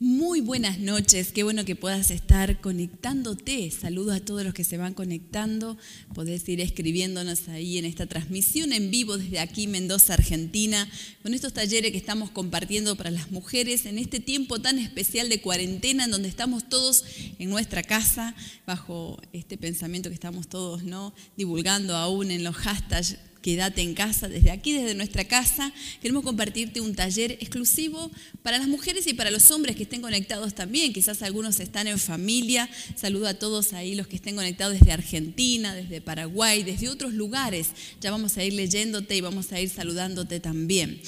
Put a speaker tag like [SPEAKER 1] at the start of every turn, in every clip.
[SPEAKER 1] Muy buenas noches, qué bueno que puedas estar conectándote. Saludos a todos los que se van conectando. Podés ir escribiéndonos ahí en esta transmisión en vivo desde aquí, Mendoza, Argentina, con estos talleres que estamos compartiendo para las mujeres en este tiempo tan especial de cuarentena, en donde estamos todos en nuestra casa, bajo este pensamiento que estamos todos ¿no? divulgando aún en los hashtags Quédate en casa, desde aquí, desde nuestra casa, queremos compartirte un taller exclusivo para las mujeres y para los hombres que estén conectados también. Quizás algunos están en familia. Saludo a todos ahí los que estén conectados desde Argentina, desde Paraguay, desde otros lugares. Ya vamos a ir leyéndote y vamos a ir saludándote también.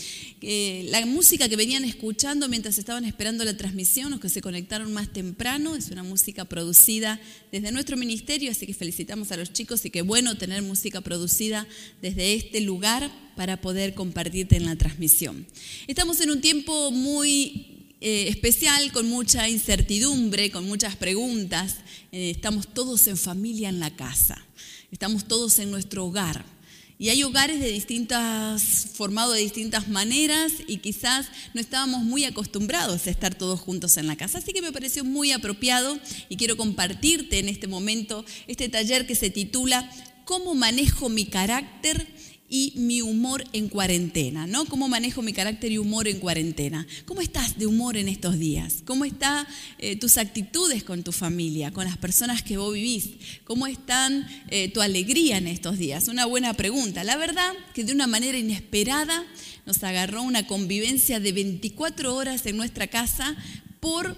[SPEAKER 1] Eh, la música que venían escuchando mientras estaban esperando la transmisión, los que se conectaron más temprano, es una música producida desde nuestro ministerio, así que felicitamos a los chicos y qué bueno tener música producida desde este lugar para poder compartirte en la transmisión. Estamos en un tiempo muy eh, especial, con mucha incertidumbre, con muchas preguntas. Eh, estamos todos en familia en la casa, estamos todos en nuestro hogar. Y hay hogares de distintas, formados de distintas maneras y quizás no estábamos muy acostumbrados a estar todos juntos en la casa. Así que me pareció muy apropiado y quiero compartirte en este momento este taller que se titula ¿Cómo manejo mi carácter y mi humor en cuarentena, ¿no? ¿Cómo manejo mi carácter y humor en cuarentena? ¿Cómo estás de humor en estos días? ¿Cómo están eh, tus actitudes con tu familia, con las personas que vos vivís? ¿Cómo están eh, tu alegría en estos días? Una buena pregunta. La verdad que de una manera inesperada nos agarró una convivencia de 24 horas en nuestra casa por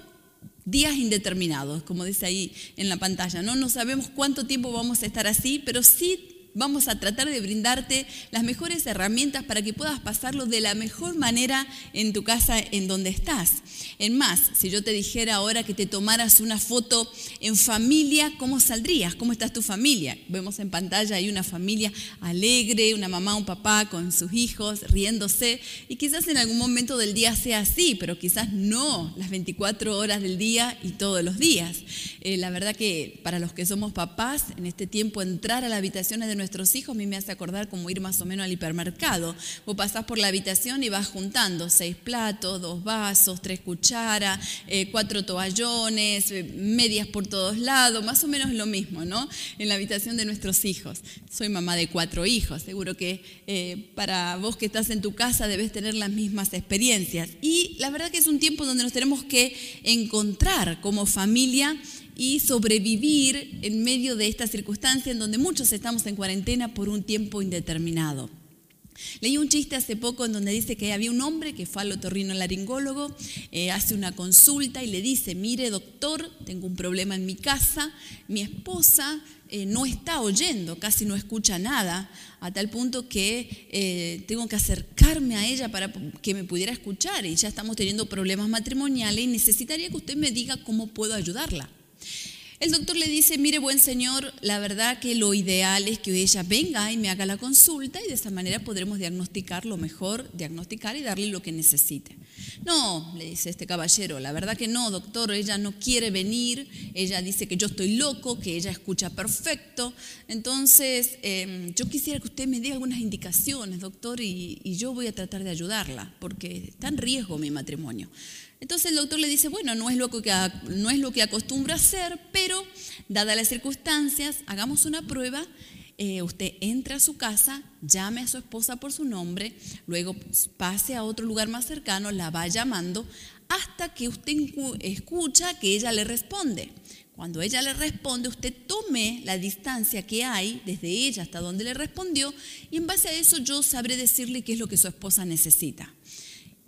[SPEAKER 1] días indeterminados, como dice ahí en la pantalla. No, no sabemos cuánto tiempo vamos a estar así, pero sí vamos a tratar de brindarte las mejores herramientas para que puedas pasarlo de la mejor manera en tu casa en donde estás. En más, si yo te dijera ahora que te tomaras una foto en familia, ¿cómo saldrías? ¿Cómo estás tu familia? Vemos en pantalla ahí una familia alegre, una mamá, un papá con sus hijos riéndose y quizás en algún momento del día sea así, pero quizás no las 24 horas del día y todos los días. Eh, la verdad que para los que somos papás, en este tiempo entrar a la habitación de nuestros hijos a mí me hace acordar como ir más o menos al hipermercado. Vos pasás por la habitación y vas juntando seis platos, dos vasos, tres cucharas, eh, cuatro toallones, eh, medias por todos lados, más o menos lo mismo, ¿no? En la habitación de nuestros hijos. Soy mamá de cuatro hijos, seguro que eh, para vos que estás en tu casa debes tener las mismas experiencias. Y la verdad que es un tiempo donde nos tenemos que encontrar como familia y sobrevivir en medio de esta circunstancia en donde muchos estamos en cuarentena por un tiempo indeterminado. Leí un chiste hace poco en donde dice que había un hombre que fue al otorrino laringólogo, eh, hace una consulta y le dice, mire doctor, tengo un problema en mi casa, mi esposa eh, no está oyendo, casi no escucha nada, a tal punto que eh, tengo que acercarme a ella para que me pudiera escuchar y ya estamos teniendo problemas matrimoniales y necesitaría que usted me diga cómo puedo ayudarla. El doctor le dice, mire buen señor, la verdad que lo ideal es que ella venga y me haga la consulta y de esa manera podremos diagnosticar lo mejor, diagnosticar y darle lo que necesite. No, le dice este caballero, la verdad que no, doctor, ella no quiere venir, ella dice que yo estoy loco, que ella escucha perfecto, entonces em, yo quisiera que usted me dé algunas indicaciones, doctor, y, y yo voy a tratar de ayudarla, porque está en riesgo mi matrimonio. Entonces el doctor le dice, bueno, no es lo que, no es lo que acostumbra hacer, pero dadas las circunstancias, hagamos una prueba. Eh, usted entra a su casa, llame a su esposa por su nombre, luego pase a otro lugar más cercano, la va llamando hasta que usted escucha que ella le responde. Cuando ella le responde, usted tome la distancia que hay desde ella hasta donde le respondió y en base a eso yo sabré decirle qué es lo que su esposa necesita.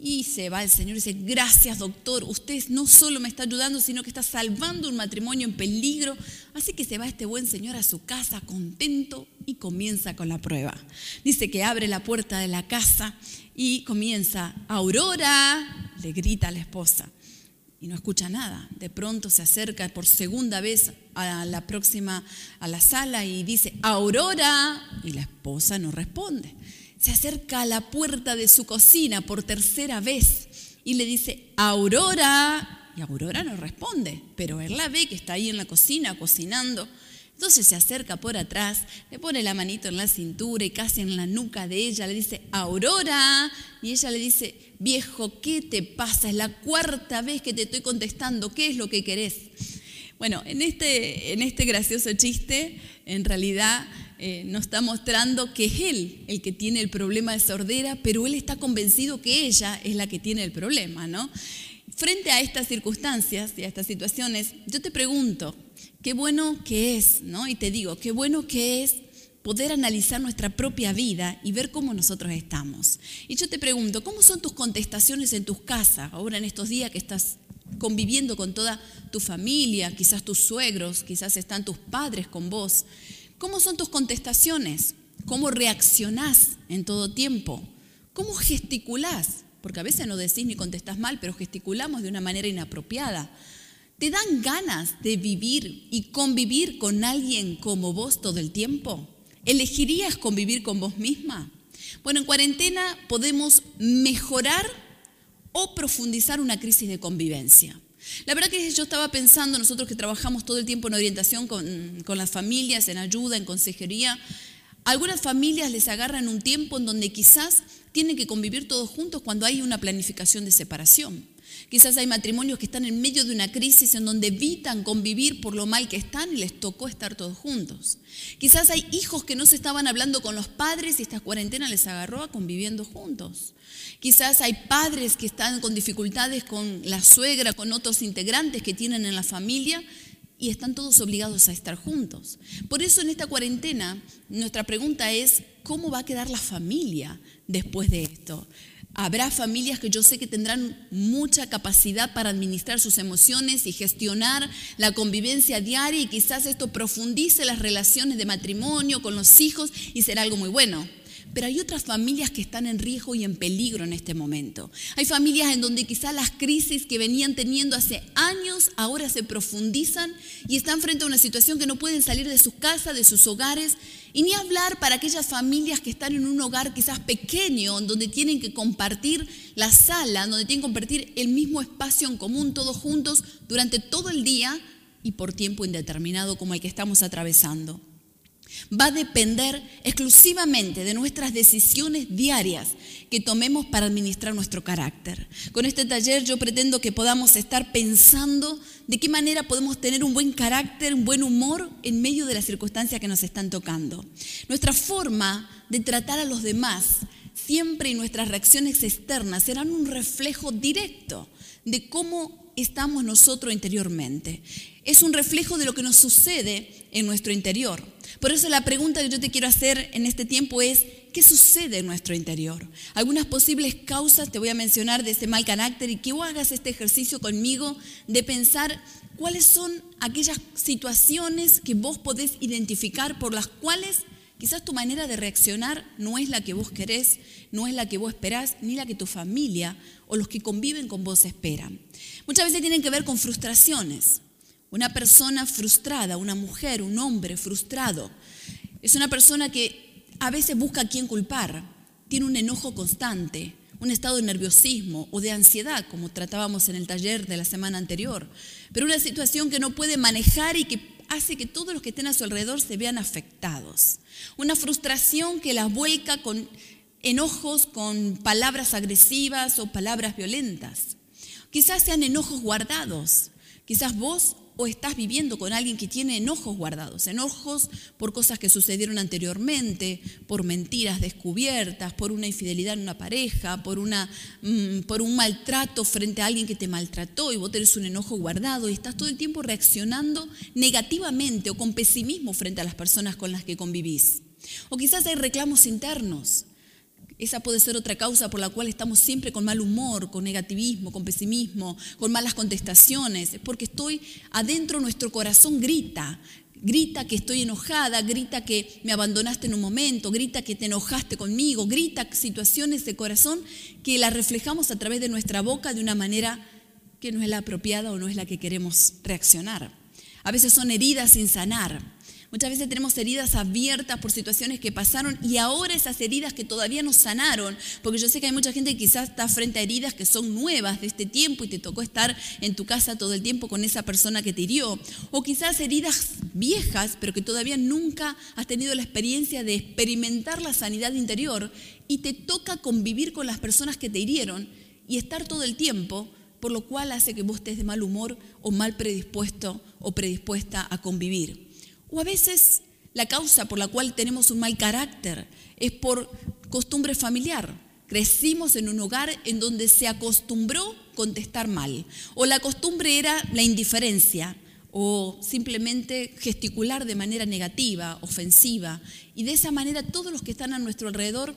[SPEAKER 1] Y se va el Señor y dice, gracias doctor, usted no solo me está ayudando, sino que está salvando un matrimonio en peligro. Así que se va este buen Señor a su casa contento y comienza con la prueba. Dice que abre la puerta de la casa y comienza, Aurora, le grita a la esposa. Y no escucha nada. De pronto se acerca por segunda vez a la próxima, a la sala y dice, Aurora. Y la esposa no responde se acerca a la puerta de su cocina por tercera vez y le dice, Aurora. Y Aurora no responde, pero él la ve que está ahí en la cocina cocinando. Entonces se acerca por atrás, le pone la manito en la cintura y casi en la nuca de ella, le dice, Aurora. Y ella le dice, viejo, ¿qué te pasa? Es la cuarta vez que te estoy contestando, ¿qué es lo que querés? Bueno, en este, en este gracioso chiste, en realidad eh, nos está mostrando que es él el que tiene el problema de sordera, pero él está convencido que ella es la que tiene el problema, ¿no? Frente a estas circunstancias y a estas situaciones, yo te pregunto, qué bueno que es, ¿no? Y te digo, qué bueno que es poder analizar nuestra propia vida y ver cómo nosotros estamos. Y yo te pregunto, ¿cómo son tus contestaciones en tus casas, ahora en estos días que estás conviviendo con toda tu familia, quizás tus suegros, quizás están tus padres con vos? ¿Cómo son tus contestaciones? ¿Cómo reaccionás en todo tiempo? ¿Cómo gesticulás? Porque a veces no decís ni contestás mal, pero gesticulamos de una manera inapropiada. ¿Te dan ganas de vivir y convivir con alguien como vos todo el tiempo? ¿Elegirías convivir con vos misma? Bueno, en cuarentena podemos mejorar o profundizar una crisis de convivencia. La verdad que yo estaba pensando, nosotros que trabajamos todo el tiempo en orientación con, con las familias, en ayuda, en consejería, algunas familias les agarran un tiempo en donde quizás tienen que convivir todos juntos cuando hay una planificación de separación. Quizás hay matrimonios que están en medio de una crisis en donde evitan convivir por lo mal que están y les tocó estar todos juntos. Quizás hay hijos que no se estaban hablando con los padres y esta cuarentena les agarró a conviviendo juntos. Quizás hay padres que están con dificultades con la suegra, con otros integrantes que tienen en la familia y están todos obligados a estar juntos. Por eso en esta cuarentena nuestra pregunta es, ¿cómo va a quedar la familia después de esto? Habrá familias que yo sé que tendrán mucha capacidad para administrar sus emociones y gestionar la convivencia diaria y quizás esto profundice las relaciones de matrimonio con los hijos y será algo muy bueno. Pero hay otras familias que están en riesgo y en peligro en este momento. Hay familias en donde quizás las crisis que venían teniendo hace años ahora se profundizan y están frente a una situación que no pueden salir de sus casas, de sus hogares. Y ni hablar para aquellas familias que están en un hogar quizás pequeño, donde tienen que compartir la sala, donde tienen que compartir el mismo espacio en común todos juntos durante todo el día y por tiempo indeterminado como el que estamos atravesando va a depender exclusivamente de nuestras decisiones diarias que tomemos para administrar nuestro carácter. Con este taller yo pretendo que podamos estar pensando de qué manera podemos tener un buen carácter, un buen humor en medio de las circunstancias que nos están tocando. Nuestra forma de tratar a los demás siempre y nuestras reacciones externas serán un reflejo directo de cómo estamos nosotros interiormente. Es un reflejo de lo que nos sucede en nuestro interior. Por eso la pregunta que yo te quiero hacer en este tiempo es, ¿qué sucede en nuestro interior? Algunas posibles causas te voy a mencionar de ese mal carácter y que vos hagas este ejercicio conmigo de pensar cuáles son aquellas situaciones que vos podés identificar por las cuales quizás tu manera de reaccionar no es la que vos querés, no es la que vos esperás, ni la que tu familia o los que conviven con vos esperan. Muchas veces tienen que ver con frustraciones. Una persona frustrada, una mujer, un hombre frustrado, es una persona que a veces busca a quién culpar, tiene un enojo constante, un estado de nerviosismo o de ansiedad, como tratábamos en el taller de la semana anterior, pero una situación que no puede manejar y que hace que todos los que estén a su alrededor se vean afectados. Una frustración que la vuelca con enojos, con palabras agresivas o palabras violentas. Quizás sean enojos guardados. Quizás vos o estás viviendo con alguien que tiene enojos guardados, enojos por cosas que sucedieron anteriormente, por mentiras descubiertas, por una infidelidad en una pareja, por, una, mm, por un maltrato frente a alguien que te maltrató y vos tenés un enojo guardado y estás todo el tiempo reaccionando negativamente o con pesimismo frente a las personas con las que convivís. O quizás hay reclamos internos esa puede ser otra causa por la cual estamos siempre con mal humor, con negativismo, con pesimismo, con malas contestaciones, porque estoy adentro, nuestro corazón grita, grita que estoy enojada, grita que me abandonaste en un momento, grita que te enojaste conmigo, grita situaciones de corazón que las reflejamos a través de nuestra boca de una manera que no es la apropiada o no es la que queremos reaccionar. A veces son heridas sin sanar. Muchas veces tenemos heridas abiertas por situaciones que pasaron y ahora esas heridas que todavía no sanaron, porque yo sé que hay mucha gente que quizás está frente a heridas que son nuevas de este tiempo y te tocó estar en tu casa todo el tiempo con esa persona que te hirió, o quizás heridas viejas, pero que todavía nunca has tenido la experiencia de experimentar la sanidad interior y te toca convivir con las personas que te hirieron y estar todo el tiempo, por lo cual hace que vos estés de mal humor o mal predispuesto o predispuesta a convivir. O a veces la causa por la cual tenemos un mal carácter es por costumbre familiar. Crecimos en un hogar en donde se acostumbró contestar mal. O la costumbre era la indiferencia o simplemente gesticular de manera negativa, ofensiva. Y de esa manera todos los que están a nuestro alrededor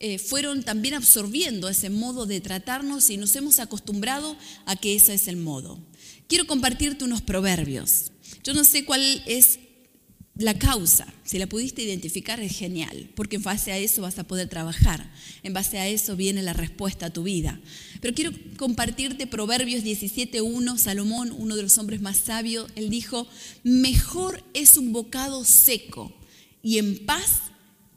[SPEAKER 1] eh, fueron también absorbiendo ese modo de tratarnos y nos hemos acostumbrado a que ese es el modo. Quiero compartirte unos proverbios. Yo no sé cuál es la causa, si la pudiste identificar, es genial, porque en base a eso vas a poder trabajar, en base a eso viene la respuesta a tu vida. Pero quiero compartirte Proverbios 17.1, Salomón, uno de los hombres más sabios, él dijo, mejor es un bocado seco y en paz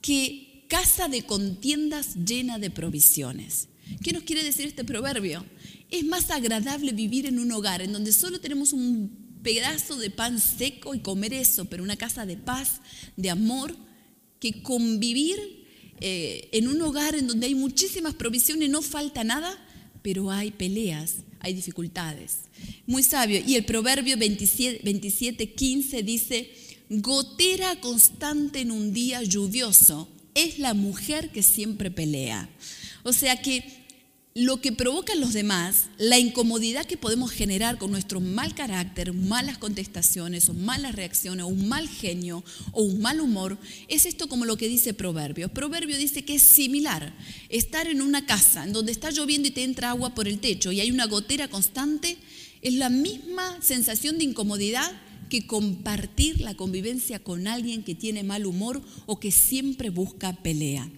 [SPEAKER 1] que casa de contiendas llena de provisiones. ¿Qué nos quiere decir este proverbio? Es más agradable vivir en un hogar en donde solo tenemos un pedazo de pan seco y comer eso, pero una casa de paz, de amor, que convivir eh, en un hogar en donde hay muchísimas provisiones, no falta nada, pero hay peleas, hay dificultades. Muy sabio. Y el proverbio 27, 27 15 dice, gotera constante en un día lluvioso es la mujer que siempre pelea. O sea que lo que provoca en los demás, la incomodidad que podemos generar con nuestro mal carácter, malas contestaciones o malas reacciones o un mal genio o un mal humor, es esto como lo que dice Proverbio. Proverbio dice que es similar. Estar en una casa en donde está lloviendo y te entra agua por el techo y hay una gotera constante, es la misma sensación de incomodidad que compartir la convivencia con alguien que tiene mal humor o que siempre busca pelea.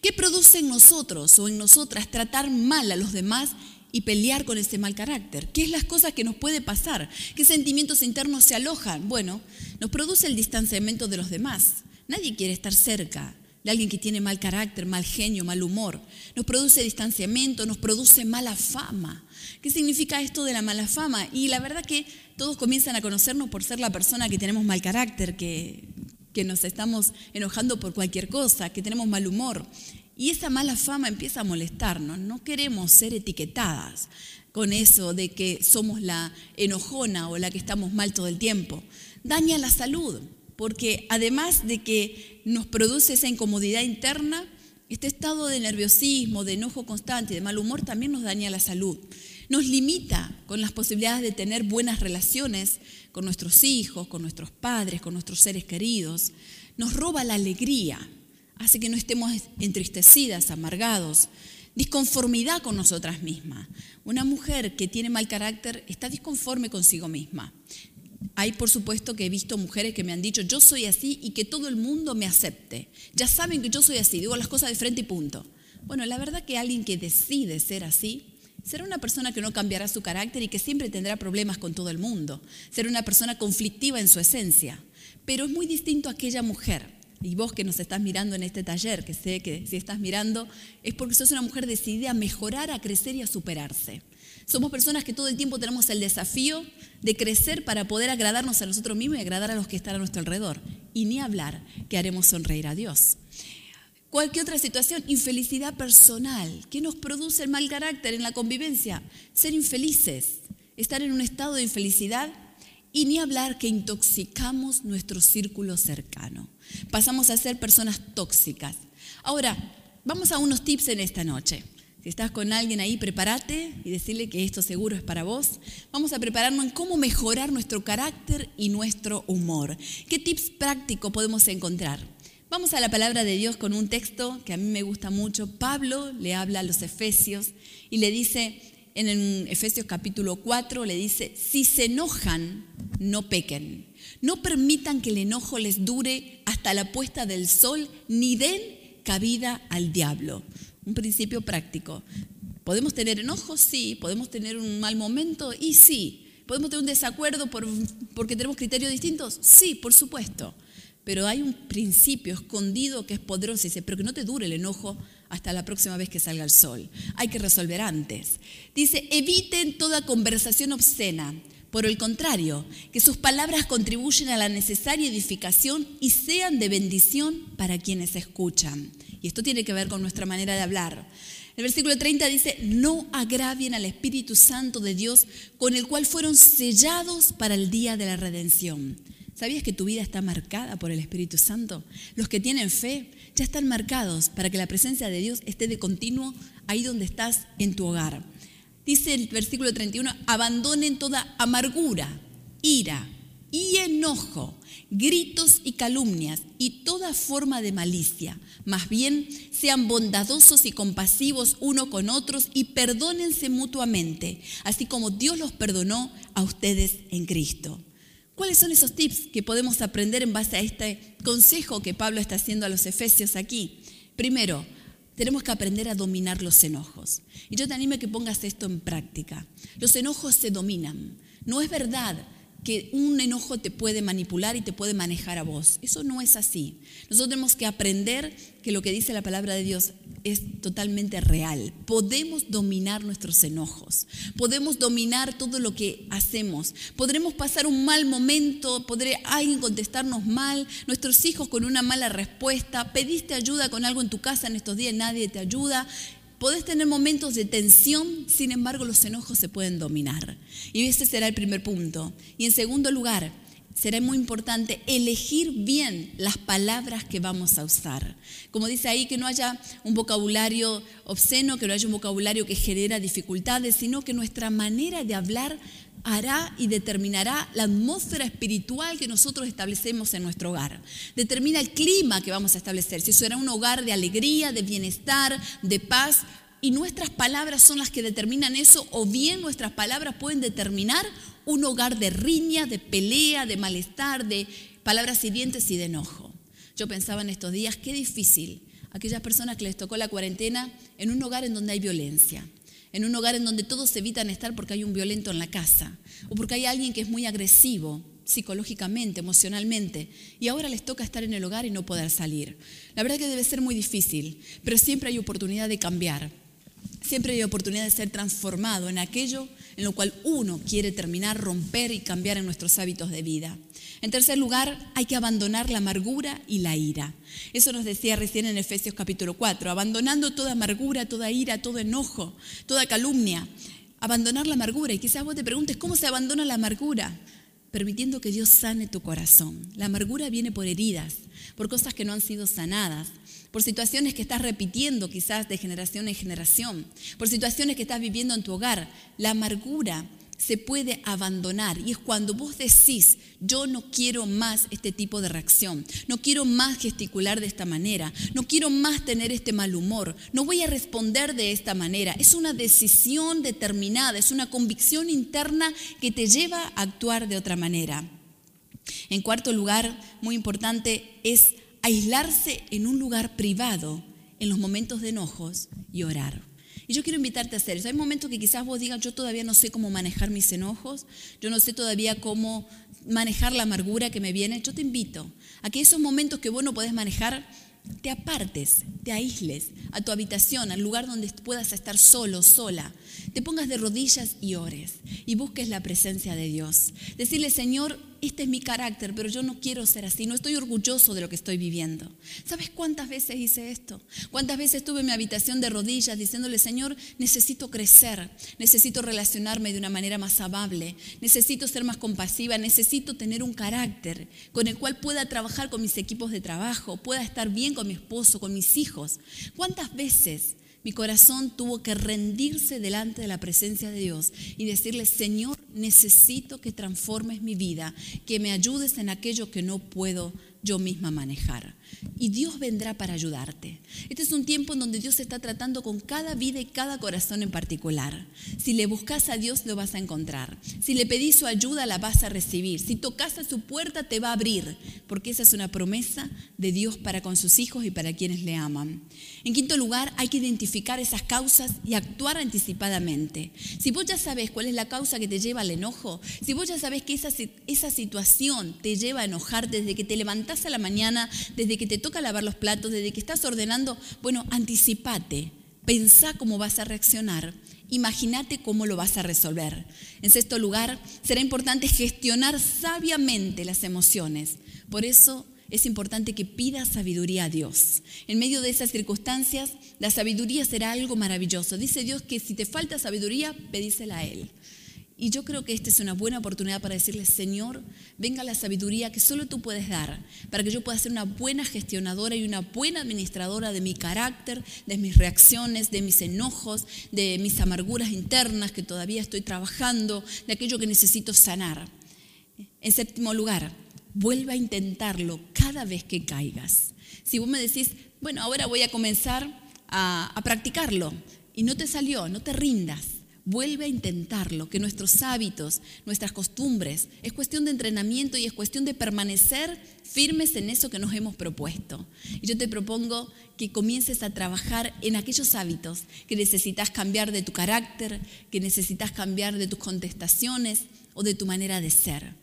[SPEAKER 1] ¿Qué produce en nosotros o en nosotras tratar mal a los demás y pelear con ese mal carácter? ¿Qué es las cosas que nos puede pasar? ¿Qué sentimientos internos se alojan? Bueno, nos produce el distanciamiento de los demás. Nadie quiere estar cerca de alguien que tiene mal carácter, mal genio, mal humor. Nos produce distanciamiento, nos produce mala fama. ¿Qué significa esto de la mala fama? Y la verdad que todos comienzan a conocernos por ser la persona que tenemos mal carácter, que que nos estamos enojando por cualquier cosa, que tenemos mal humor. Y esa mala fama empieza a molestarnos. No queremos ser etiquetadas con eso de que somos la enojona o la que estamos mal todo el tiempo. Daña la salud, porque además de que nos produce esa incomodidad interna, este estado de nerviosismo, de enojo constante y de mal humor también nos daña la salud. Nos limita con las posibilidades de tener buenas relaciones con nuestros hijos, con nuestros padres, con nuestros seres queridos. Nos roba la alegría, hace que no estemos entristecidas, amargados, disconformidad con nosotras mismas. Una mujer que tiene mal carácter está disconforme consigo misma. Hay, por supuesto, que he visto mujeres que me han dicho, yo soy así y que todo el mundo me acepte. Ya saben que yo soy así, digo las cosas de frente y punto. Bueno, la verdad que alguien que decide ser así Será una persona que no cambiará su carácter y que siempre tendrá problemas con todo el mundo. Será una persona conflictiva en su esencia. Pero es muy distinto aquella mujer. Y vos que nos estás mirando en este taller, que sé que si estás mirando, es porque sos una mujer decidida a mejorar, a crecer y a superarse. Somos personas que todo el tiempo tenemos el desafío de crecer para poder agradarnos a nosotros mismos y agradar a los que están a nuestro alrededor. Y ni hablar que haremos sonreír a Dios. Cualquier otra situación, infelicidad personal. ¿Qué nos produce el mal carácter en la convivencia? Ser infelices, estar en un estado de infelicidad y ni hablar que intoxicamos nuestro círculo cercano. Pasamos a ser personas tóxicas. Ahora, vamos a unos tips en esta noche. Si estás con alguien ahí, prepárate y decirle que esto seguro es para vos. Vamos a prepararnos en cómo mejorar nuestro carácter y nuestro humor. ¿Qué tips prácticos podemos encontrar? Vamos a la palabra de Dios con un texto que a mí me gusta mucho. Pablo le habla a los Efesios y le dice, en Efesios capítulo 4, le dice, si se enojan, no pequen. No permitan que el enojo les dure hasta la puesta del sol, ni den cabida al diablo. Un principio práctico. ¿Podemos tener enojo? Sí. ¿Podemos tener un mal momento? Y sí. ¿Podemos tener un desacuerdo por, porque tenemos criterios distintos? Sí, por supuesto. Pero hay un principio escondido que es poderoso, dice, pero que no te dure el enojo hasta la próxima vez que salga el sol. Hay que resolver antes. Dice, eviten toda conversación obscena. Por el contrario, que sus palabras contribuyen a la necesaria edificación y sean de bendición para quienes escuchan. Y esto tiene que ver con nuestra manera de hablar. El versículo 30 dice, no agravien al Espíritu Santo de Dios con el cual fueron sellados para el día de la redención. ¿Sabías que tu vida está marcada por el Espíritu Santo? Los que tienen fe ya están marcados para que la presencia de Dios esté de continuo ahí donde estás en tu hogar. Dice el versículo 31, abandonen toda amargura, ira y enojo, gritos y calumnias y toda forma de malicia. Más bien, sean bondadosos y compasivos uno con otros y perdónense mutuamente, así como Dios los perdonó a ustedes en Cristo. ¿Cuáles son esos tips que podemos aprender en base a este consejo que Pablo está haciendo a los efesios aquí? Primero, tenemos que aprender a dominar los enojos. Y yo te animo a que pongas esto en práctica. Los enojos se dominan. No es verdad que un enojo te puede manipular y te puede manejar a vos. Eso no es así. Nosotros tenemos que aprender que lo que dice la palabra de Dios es totalmente real. Podemos dominar nuestros enojos, podemos dominar todo lo que hacemos, podremos pasar un mal momento, podré alguien contestarnos mal, nuestros hijos con una mala respuesta, pediste ayuda con algo en tu casa en estos días, nadie te ayuda. Podés tener momentos de tensión, sin embargo los enojos se pueden dominar. Y ese será el primer punto. Y en segundo lugar, será muy importante elegir bien las palabras que vamos a usar. Como dice ahí, que no haya un vocabulario obsceno, que no haya un vocabulario que genera dificultades, sino que nuestra manera de hablar hará y determinará la atmósfera espiritual que nosotros establecemos en nuestro hogar. Determina el clima que vamos a establecer, si será un hogar de alegría, de bienestar, de paz. Y nuestras palabras son las que determinan eso, o bien nuestras palabras pueden determinar un hogar de riña, de pelea, de malestar, de palabras hirientes y de enojo. Yo pensaba en estos días, qué difícil aquellas personas que les tocó la cuarentena en un hogar en donde hay violencia, en un hogar en donde todos evitan estar porque hay un violento en la casa o porque hay alguien que es muy agresivo psicológicamente, emocionalmente, y ahora les toca estar en el hogar y no poder salir. La verdad que debe ser muy difícil, pero siempre hay oportunidad de cambiar. Siempre hay oportunidad de ser transformado en aquello en lo cual uno quiere terminar, romper y cambiar en nuestros hábitos de vida. En tercer lugar, hay que abandonar la amargura y la ira. Eso nos decía recién en Efesios capítulo 4, abandonando toda amargura, toda ira, todo enojo, toda calumnia. Abandonar la amargura. Y quizás vos te preguntes, ¿cómo se abandona la amargura? Permitiendo que Dios sane tu corazón. La amargura viene por heridas, por cosas que no han sido sanadas, por situaciones que estás repitiendo quizás de generación en generación, por situaciones que estás viviendo en tu hogar. La amargura se puede abandonar y es cuando vos decís, yo no quiero más este tipo de reacción, no quiero más gesticular de esta manera, no quiero más tener este mal humor, no voy a responder de esta manera. Es una decisión determinada, es una convicción interna que te lleva a actuar de otra manera. En cuarto lugar, muy importante, es aislarse en un lugar privado en los momentos de enojos y orar. Y yo quiero invitarte a hacer eso. Hay momentos que quizás vos digas, yo todavía no sé cómo manejar mis enojos, yo no sé todavía cómo manejar la amargura que me viene. Yo te invito a que esos momentos que vos no podés manejar, te apartes, te aísles a tu habitación, al lugar donde puedas estar solo, sola. Te pongas de rodillas y ores y busques la presencia de Dios. Decirle, Señor, este es mi carácter, pero yo no quiero ser así, no estoy orgulloso de lo que estoy viviendo. ¿Sabes cuántas veces hice esto? ¿Cuántas veces estuve en mi habitación de rodillas diciéndole, Señor, necesito crecer, necesito relacionarme de una manera más amable, necesito ser más compasiva, necesito tener un carácter con el cual pueda trabajar con mis equipos de trabajo, pueda estar bien con mi esposo, con mis hijos? ¿Cuántas veces mi corazón tuvo que rendirse delante de la presencia de Dios y decirle, Señor, necesito que transformes mi vida, que me ayudes en aquello que no puedo yo misma manejar. Y Dios vendrá para ayudarte. Este es un tiempo en donde Dios está tratando con cada vida y cada corazón en particular. Si le buscas a Dios, lo vas a encontrar. Si le pedís su ayuda, la vas a recibir. Si tocas a su puerta, te va a abrir. Porque esa es una promesa de Dios para con sus hijos y para quienes le aman. En quinto lugar, hay que identificar esas causas y actuar anticipadamente. Si vos ya sabes cuál es la causa que te lleva al enojo, si vos ya sabes que esa, esa situación te lleva a enojar desde que te levantás a la mañana, desde que te toca lavar los platos, desde que estás ordenando, bueno, anticipate, pensá cómo vas a reaccionar, imagínate cómo lo vas a resolver. En sexto lugar, será importante gestionar sabiamente las emociones. Por eso es importante que pidas sabiduría a Dios. En medio de esas circunstancias, la sabiduría será algo maravilloso. Dice Dios que si te falta sabiduría, pedísela a Él. Y yo creo que esta es una buena oportunidad para decirle, Señor, venga la sabiduría que solo tú puedes dar, para que yo pueda ser una buena gestionadora y una buena administradora de mi carácter, de mis reacciones, de mis enojos, de mis amarguras internas que todavía estoy trabajando, de aquello que necesito sanar. En séptimo lugar, vuelva a intentarlo cada vez que caigas. Si vos me decís, bueno, ahora voy a comenzar a, a practicarlo y no te salió, no te rindas Vuelve a intentarlo, que nuestros hábitos, nuestras costumbres, es cuestión de entrenamiento y es cuestión de permanecer firmes en eso que nos hemos propuesto. Y yo te propongo que comiences a trabajar en aquellos hábitos que necesitas cambiar de tu carácter, que necesitas cambiar de tus contestaciones o de tu manera de ser.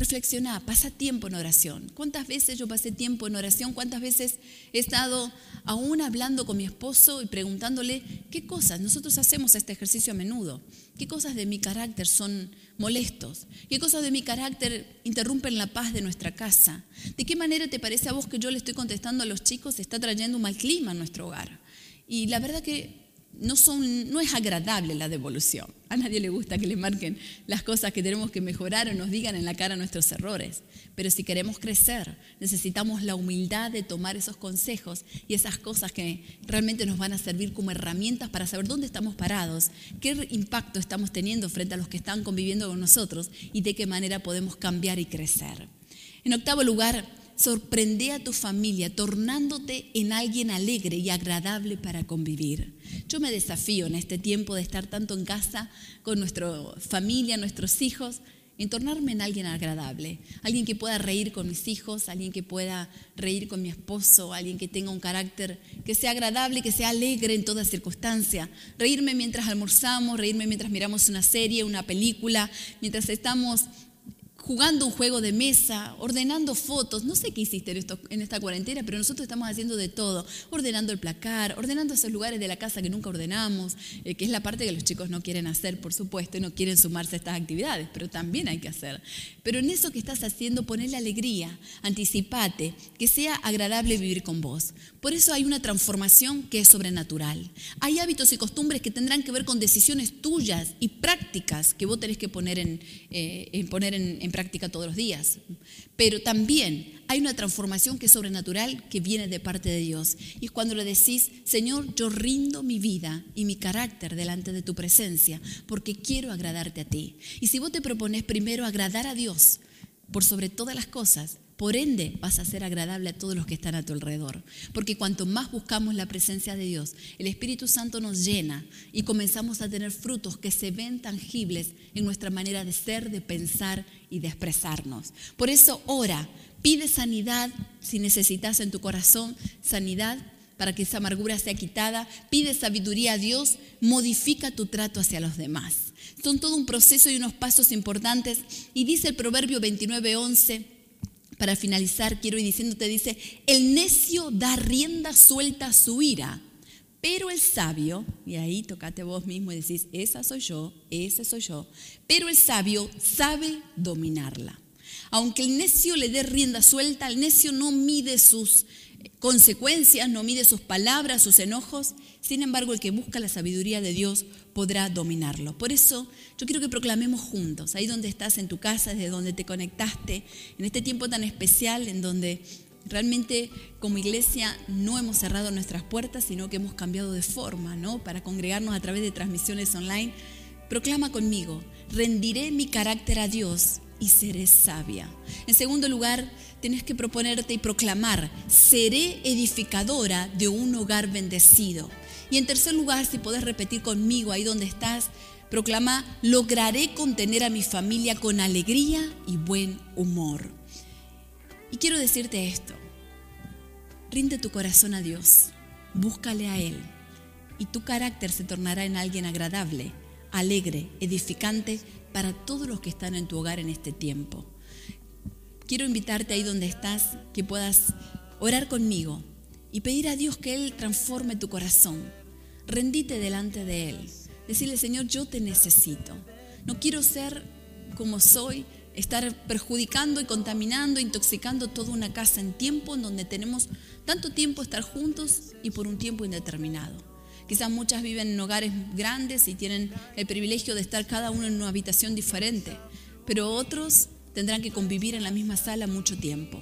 [SPEAKER 1] Reflexiona, pasa tiempo en oración. ¿Cuántas veces yo pasé tiempo en oración? ¿Cuántas veces he estado aún hablando con mi esposo y preguntándole qué cosas? Nosotros hacemos este ejercicio a menudo. ¿Qué cosas de mi carácter son molestos? ¿Qué cosas de mi carácter interrumpen la paz de nuestra casa? ¿De qué manera te parece a vos que yo le estoy contestando a los chicos está trayendo un mal clima a nuestro hogar? Y la verdad que no, son, no es agradable la devolución. A nadie le gusta que le marquen las cosas que tenemos que mejorar o nos digan en la cara nuestros errores. Pero si queremos crecer, necesitamos la humildad de tomar esos consejos y esas cosas que realmente nos van a servir como herramientas para saber dónde estamos parados, qué impacto estamos teniendo frente a los que están conviviendo con nosotros y de qué manera podemos cambiar y crecer. En octavo lugar, Sorprende a tu familia tornándote en alguien alegre y agradable para convivir. Yo me desafío en este tiempo de estar tanto en casa con nuestra familia, nuestros hijos, en tornarme en alguien agradable, alguien que pueda reír con mis hijos, alguien que pueda reír con mi esposo, alguien que tenga un carácter que sea agradable, que sea alegre en toda circunstancia. Reírme mientras almorzamos, reírme mientras miramos una serie, una película, mientras estamos jugando un juego de mesa, ordenando fotos. No sé qué hiciste en, esta cuarentena, pero nosotros estamos haciendo de todo. Ordenando el placar, ordenando esos lugares de la casa que nunca ordenamos, eh, que es la parte que los chicos no quieren hacer, por supuesto, y no quieren sumarse a estas actividades, pero también hay que hacer. Pero en eso que estás haciendo, ponle alegría, anticipate, que sea agradable vivir con vos. Por eso hay una transformación que es sobrenatural. Hay hábitos y costumbres que tendrán que ver con decisiones tuyas y prácticas que vos tenés que poner en, eh, poner en práctica todos los días. Pero también hay una transformación que es sobrenatural que viene de parte de Dios. Y es cuando le decís, Señor, yo rindo mi vida y mi carácter delante de tu presencia porque quiero agradarte a ti. Y si vos te propones primero agradar a Dios por sobre todas las cosas, por ende, vas a ser agradable a todos los que están a tu alrededor. Porque cuanto más buscamos la presencia de Dios, el Espíritu Santo nos llena y comenzamos a tener frutos que se ven tangibles en nuestra manera de ser, de pensar y de expresarnos. Por eso ora, pide sanidad si necesitas en tu corazón sanidad para que esa amargura sea quitada, pide sabiduría a Dios, modifica tu trato hacia los demás. Son todo un proceso y unos pasos importantes. Y dice el Proverbio 29:11, para finalizar, quiero ir diciéndote, dice, el necio da rienda suelta a su ira, pero el sabio, y ahí tocate vos mismo y decís, esa soy yo, ese soy yo, pero el sabio sabe dominarla. Aunque el necio le dé rienda suelta, el necio no mide sus consecuencias, no mide sus palabras, sus enojos. Sin embargo, el que busca la sabiduría de Dios podrá dominarlo. Por eso yo quiero que proclamemos juntos, ahí donde estás en tu casa, desde donde te conectaste, en este tiempo tan especial en donde realmente como iglesia no hemos cerrado nuestras puertas, sino que hemos cambiado de forma, ¿no? Para congregarnos a través de transmisiones online. Proclama conmigo, rendiré mi carácter a Dios y seré sabia. En segundo lugar, tienes que proponerte y proclamar, seré edificadora de un hogar bendecido. Y en tercer lugar, si puedes repetir conmigo ahí donde estás, proclama, lograré contener a mi familia con alegría y buen humor. Y quiero decirte esto, rinde tu corazón a Dios, búscale a Él, y tu carácter se tornará en alguien agradable, alegre, edificante para todos los que están en tu hogar en este tiempo. Quiero invitarte ahí donde estás, que puedas orar conmigo y pedir a Dios que Él transforme tu corazón. Rendite delante de Él. Decirle, Señor, yo te necesito. No quiero ser como soy, estar perjudicando y contaminando, intoxicando toda una casa en tiempo en donde tenemos tanto tiempo estar juntos y por un tiempo indeterminado. Quizás muchas viven en hogares grandes y tienen el privilegio de estar cada uno en una habitación diferente, pero otros tendrán que convivir en la misma sala mucho tiempo.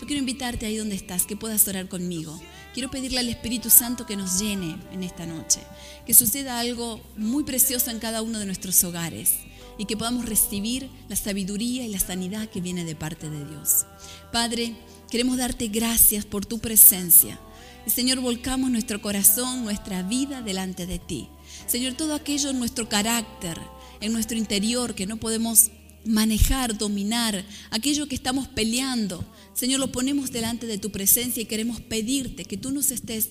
[SPEAKER 1] Yo quiero invitarte ahí donde estás, que puedas orar conmigo. Quiero pedirle al Espíritu Santo que nos llene en esta noche, que suceda algo muy precioso en cada uno de nuestros hogares y que podamos recibir la sabiduría y la sanidad que viene de parte de Dios. Padre, queremos darte gracias por tu presencia. Señor, volcamos nuestro corazón, nuestra vida delante de ti. Señor, todo aquello en nuestro carácter, en nuestro interior que no podemos manejar, dominar, aquello que estamos peleando, Señor, lo ponemos delante de tu presencia y queremos pedirte que tú nos estés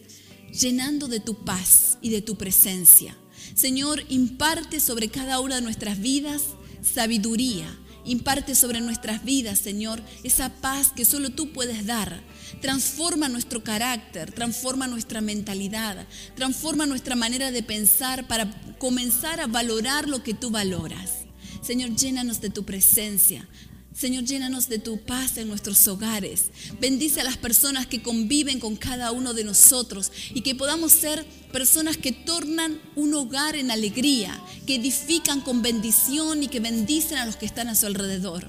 [SPEAKER 1] llenando de tu paz y de tu presencia. Señor, imparte sobre cada una de nuestras vidas sabiduría. Imparte sobre nuestras vidas, Señor, esa paz que solo tú puedes dar. Transforma nuestro carácter, transforma nuestra mentalidad, transforma nuestra manera de pensar para comenzar a valorar lo que tú valoras. Señor, llénanos de tu presencia. Señor, llénanos de tu paz en nuestros hogares. Bendice a las personas que conviven con cada uno de nosotros y que podamos ser personas que tornan un hogar en alegría, que edifican con bendición y que bendicen a los que están a su alrededor.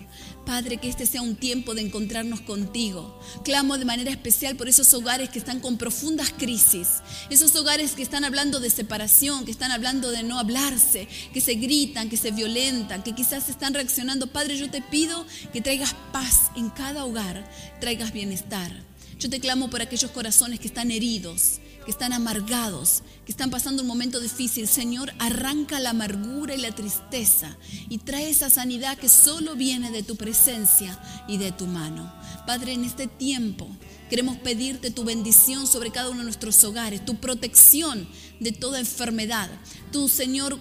[SPEAKER 1] Padre, que este sea un tiempo de encontrarnos contigo. Clamo de manera especial por esos hogares que están con profundas crisis, esos hogares que están hablando de separación, que están hablando de no hablarse, que se gritan, que se violentan, que quizás están reaccionando. Padre, yo te pido que traigas paz en cada hogar, traigas bienestar. Yo te clamo por aquellos corazones que están heridos, que están amargados, que están pasando un momento difícil. Señor, arranca la amargura y la tristeza y trae esa sanidad que solo viene de tu presencia y de tu mano. Padre, en este tiempo queremos pedirte tu bendición sobre cada uno de nuestros hogares, tu protección de toda enfermedad, tu Señor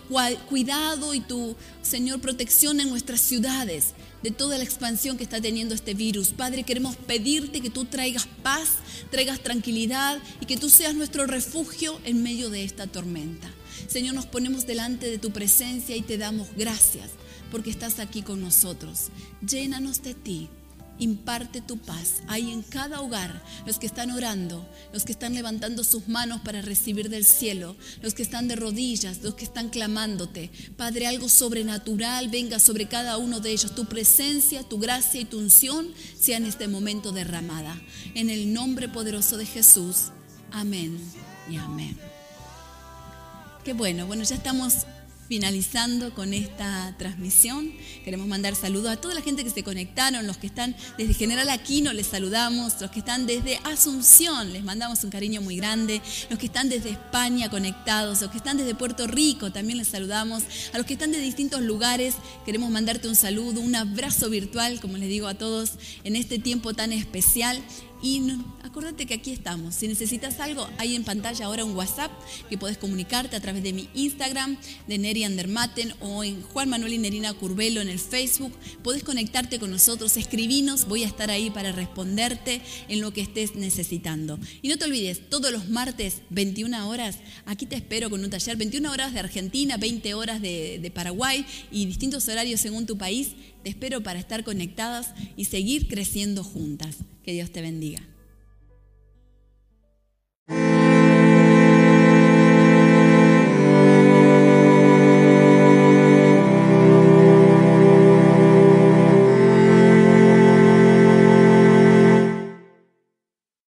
[SPEAKER 1] cuidado y tu Señor protección en nuestras ciudades de toda la expansión que está teniendo este virus. Padre, queremos pedirte que tú traigas paz, traigas tranquilidad y que tú seas nuestro refugio en medio de esta tormenta. Señor, nos ponemos delante de tu presencia y te damos gracias porque estás aquí con nosotros. Llénanos de ti imparte tu paz. Hay en cada hogar los que están orando, los que están levantando sus manos para recibir del cielo, los que están de rodillas, los que están clamándote. Padre, algo sobrenatural venga sobre cada uno de ellos. Tu presencia, tu gracia y tu unción sea en este momento derramada. En el nombre poderoso de Jesús. Amén y amén. Qué bueno, bueno, ya estamos finalizando con esta transmisión. Queremos mandar saludos a toda la gente que se conectaron, los que están desde General Aquino les saludamos, los que están desde Asunción les mandamos un cariño muy grande, los que están desde España conectados, los que están desde Puerto Rico también les saludamos, a los que están de distintos lugares queremos mandarte un saludo, un abrazo virtual, como les digo a todos en este tiempo tan especial y acuérdate que aquí estamos. Si necesitas algo, hay en pantalla ahora un WhatsApp que puedes comunicarte a través de mi Instagram, de Neri Andermatten o en Juan Manuel y Nerina Curvelo en el Facebook. Puedes conectarte con nosotros, escribinos, voy a estar ahí para responderte en lo que estés necesitando. Y no te olvides, todos los martes, 21 horas, aquí te espero con un taller, 21 horas de Argentina, 20 horas de, de Paraguay y distintos horarios según tu país. Te espero para estar conectadas y seguir creciendo juntas. Que Dios te bendiga.